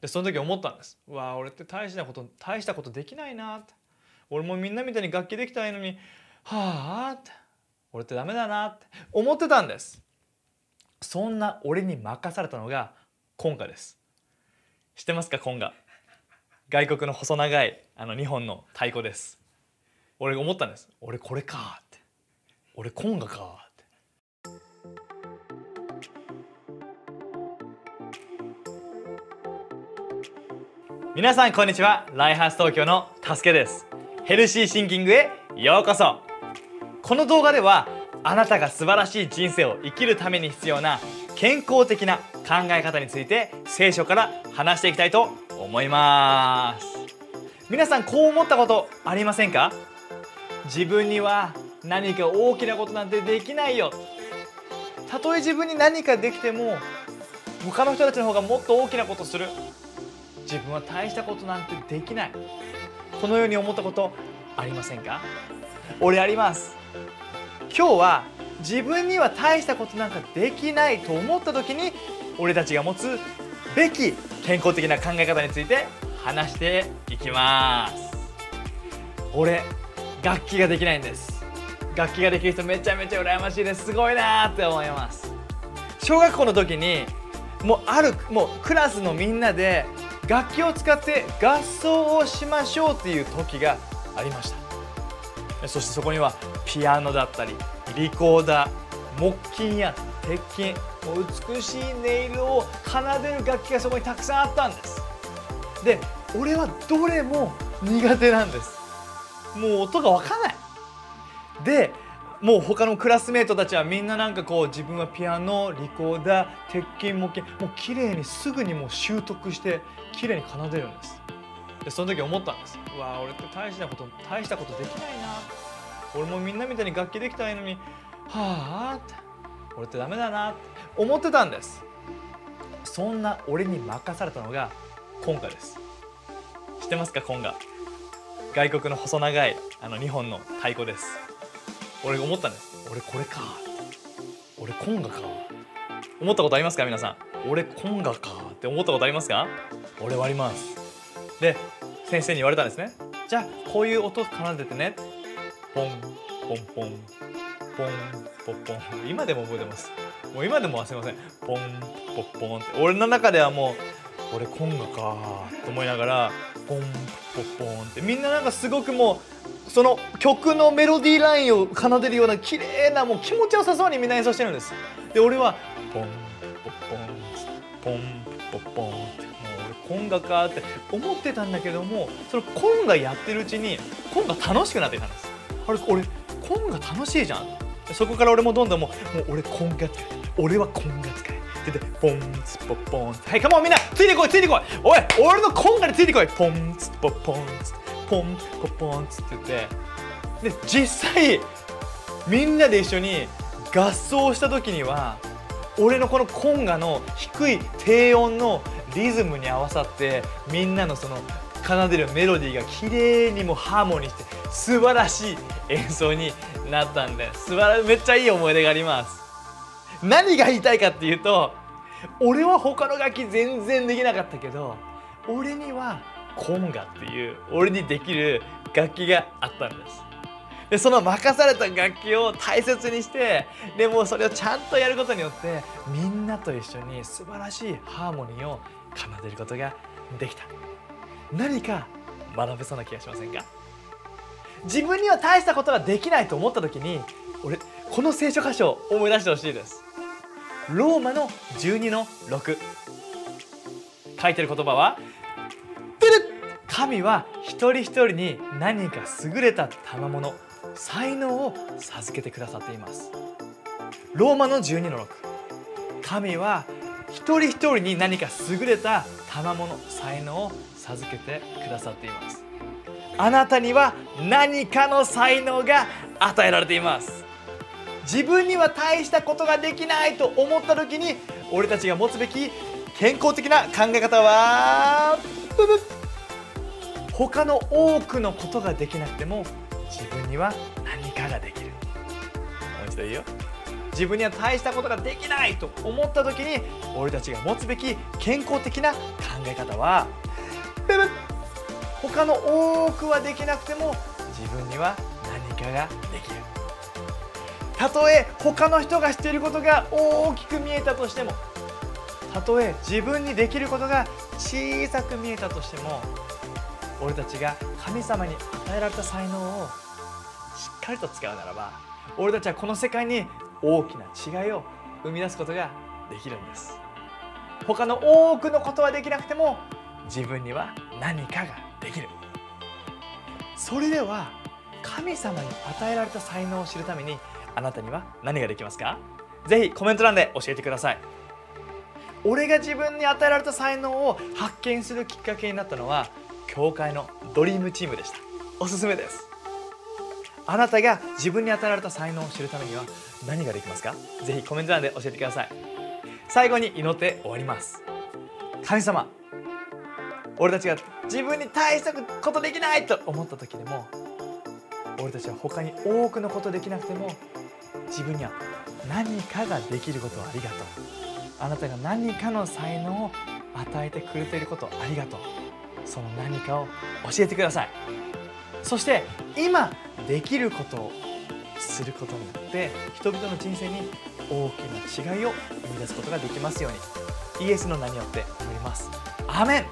でその時思ったんです。うわ俺って大したこと大したことできないなって。俺もみんなみたいに楽器できたらいいのにはあって。俺ってダメだなって。思ってたんです。そんな俺に任されたのがコンガです。知ってますかコンガ？外国の細長いあの日本の太鼓です。俺思ったんです。俺これかって。俺コンガか皆さんこんにちは。ライハース東京のたすけです。ヘルシーシンキングへようこそ。この動画ではあなたが素晴らしい人生を生きるために必要な健康的な考え方について聖書から話していきたいと思います。皆さんこう思ったことありませんか？自分には何か大きなことなんてできないよ。たとえ自分に何かできても他の人たちの方がもっと大きなことする。自分は大したことなんてできない。このように思ったことありませんか？俺あります。今日は自分には大したことなんかできないと思った時に俺たちが持つべき健康的な考え方について話していきます。俺楽器ができないんです。楽器ができる人めちゃめちゃ羨ましいです。すごいなーって思います。小学校の時にもうあるもうクラスのみんなで楽器を使って合奏をしましょうっていう時がありました。そしてそこにはピアノだったりリコーダー木琴や鉄琴もう美しい音色を奏でる楽器がそこにたくさんあったんです。で俺はどれも苦手なんです。もう音が分かんない。でもう他のクラスメートたちはみんななんかこう自分はピアノリコーダー鉄琴木琴もう綺麗にすぐにもう習得して綺麗に奏でるんです。でその時思ったんです。うわ俺って大したこと大したことできないな。俺もみんなみたいに楽器できたらいいのに。はあって。俺ってダメだなって思ってたんです。そんな俺に任されたのがコンガです。知ってますかコンガ。外国の細長いあの日本の太鼓です。俺思ったんです俺これか。俺コンガか。思ったことありますか皆さん？俺コンガか。って思ったことありますか？俺はあります。で先生に言われたんですね。じゃあこういう音奏でてね。ポンポンポンポン。ポンポン。今でも覚えてます。もう今でも忘れません。ポンポンポンって。俺の中ではもう俺コンガか。と思いながらポンポンポンって。みんななんかすごくもうその曲のメロディーラインを奏でるような綺麗なもう気持ちよさそうにみんな演奏してるんです。で俺はポンポンポンポンポンポンってもう俺コンガかって思ってたんだけどもそのコンガやってるうちにコンガ楽しくなってきたんです。あれ俺コンガ楽しいじゃん。そこから俺もどんどんもうもう俺コンガ使い俺はコンガ使いででポンツポポン。はいカモンみんなついてこいついてこい。おい俺のコンガについてこい。ポンツポポン。ツポンポポンツって言ってで実際みんなで一緒に合奏した時には俺のこのコンガの低い低音のリズムに合わさってみんなのその奏でるメロディーが綺麗にもハーモニーして素晴らしい演奏になったんで素晴らめっちゃいい思い出があります何が言いたいかっていうと俺は他の楽器全然できなかったけど俺にはコンガっていう俺にできる楽器があったんです。でその任された楽器を大切にしてでもそれをちゃんとやることによってみんなと一緒に素晴らしいハーモニーを奏でることができた。何か学べそうな気がしませんか？自分には大したことができないと思った時に俺この聖書箇所を思い出してほしいです。ローマの12の6書いてる言葉は神は一人一人に何か優れた賜物才能を授けてくださっています。ローマの12の6神は一人一人に何か優れた賜物才能を授けてくださっています。あなたには何かの才能が与えられています。自分には大したことができないと思った時に俺たちが持つべき健康的な考え方は他の多くのことができなくても自分には何かができる。もう一度言うよ。自自分には大したことができないと思った時に俺たちが持つべき健康的な考え方はブブ他の多くはできなくても自分には何かができる。たとえ他の人がしていることが大きく見えたとしてもたとえ自分にできることが小さく見えたとしても俺たちが神様に与えられた才能をしっかりと使うならば俺たちはこの世界に大きな違いを生み出すことができるんです。他の多くのことはできなくても自分には何かができる。それでは神様に与えられた才能を知るためにあなたには何ができますか？ぜひコメント欄で教えてください。俺が自分に与えられた才能を発見するきっかけになったのは教会のドリームチームでした。おすすめです。あなたが自分に与えられた才能を知るためには何ができますか？ぜひコメント欄で教えてください。最後に祈って終わります。神様俺たちが自分に大したことできないと思った時でも俺たちは他に多くのことできなくても自分には何かができることをありがとう。あなたが何かの才能を与えてくれていることをありがとう。その何かを教えてください。そして今できることをすることによって人々の人生に大きな違いを生み出すことができますように。イエスの名によって祈ります。アーメン。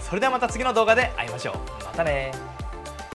それではまた次の動画で会いましょう。またね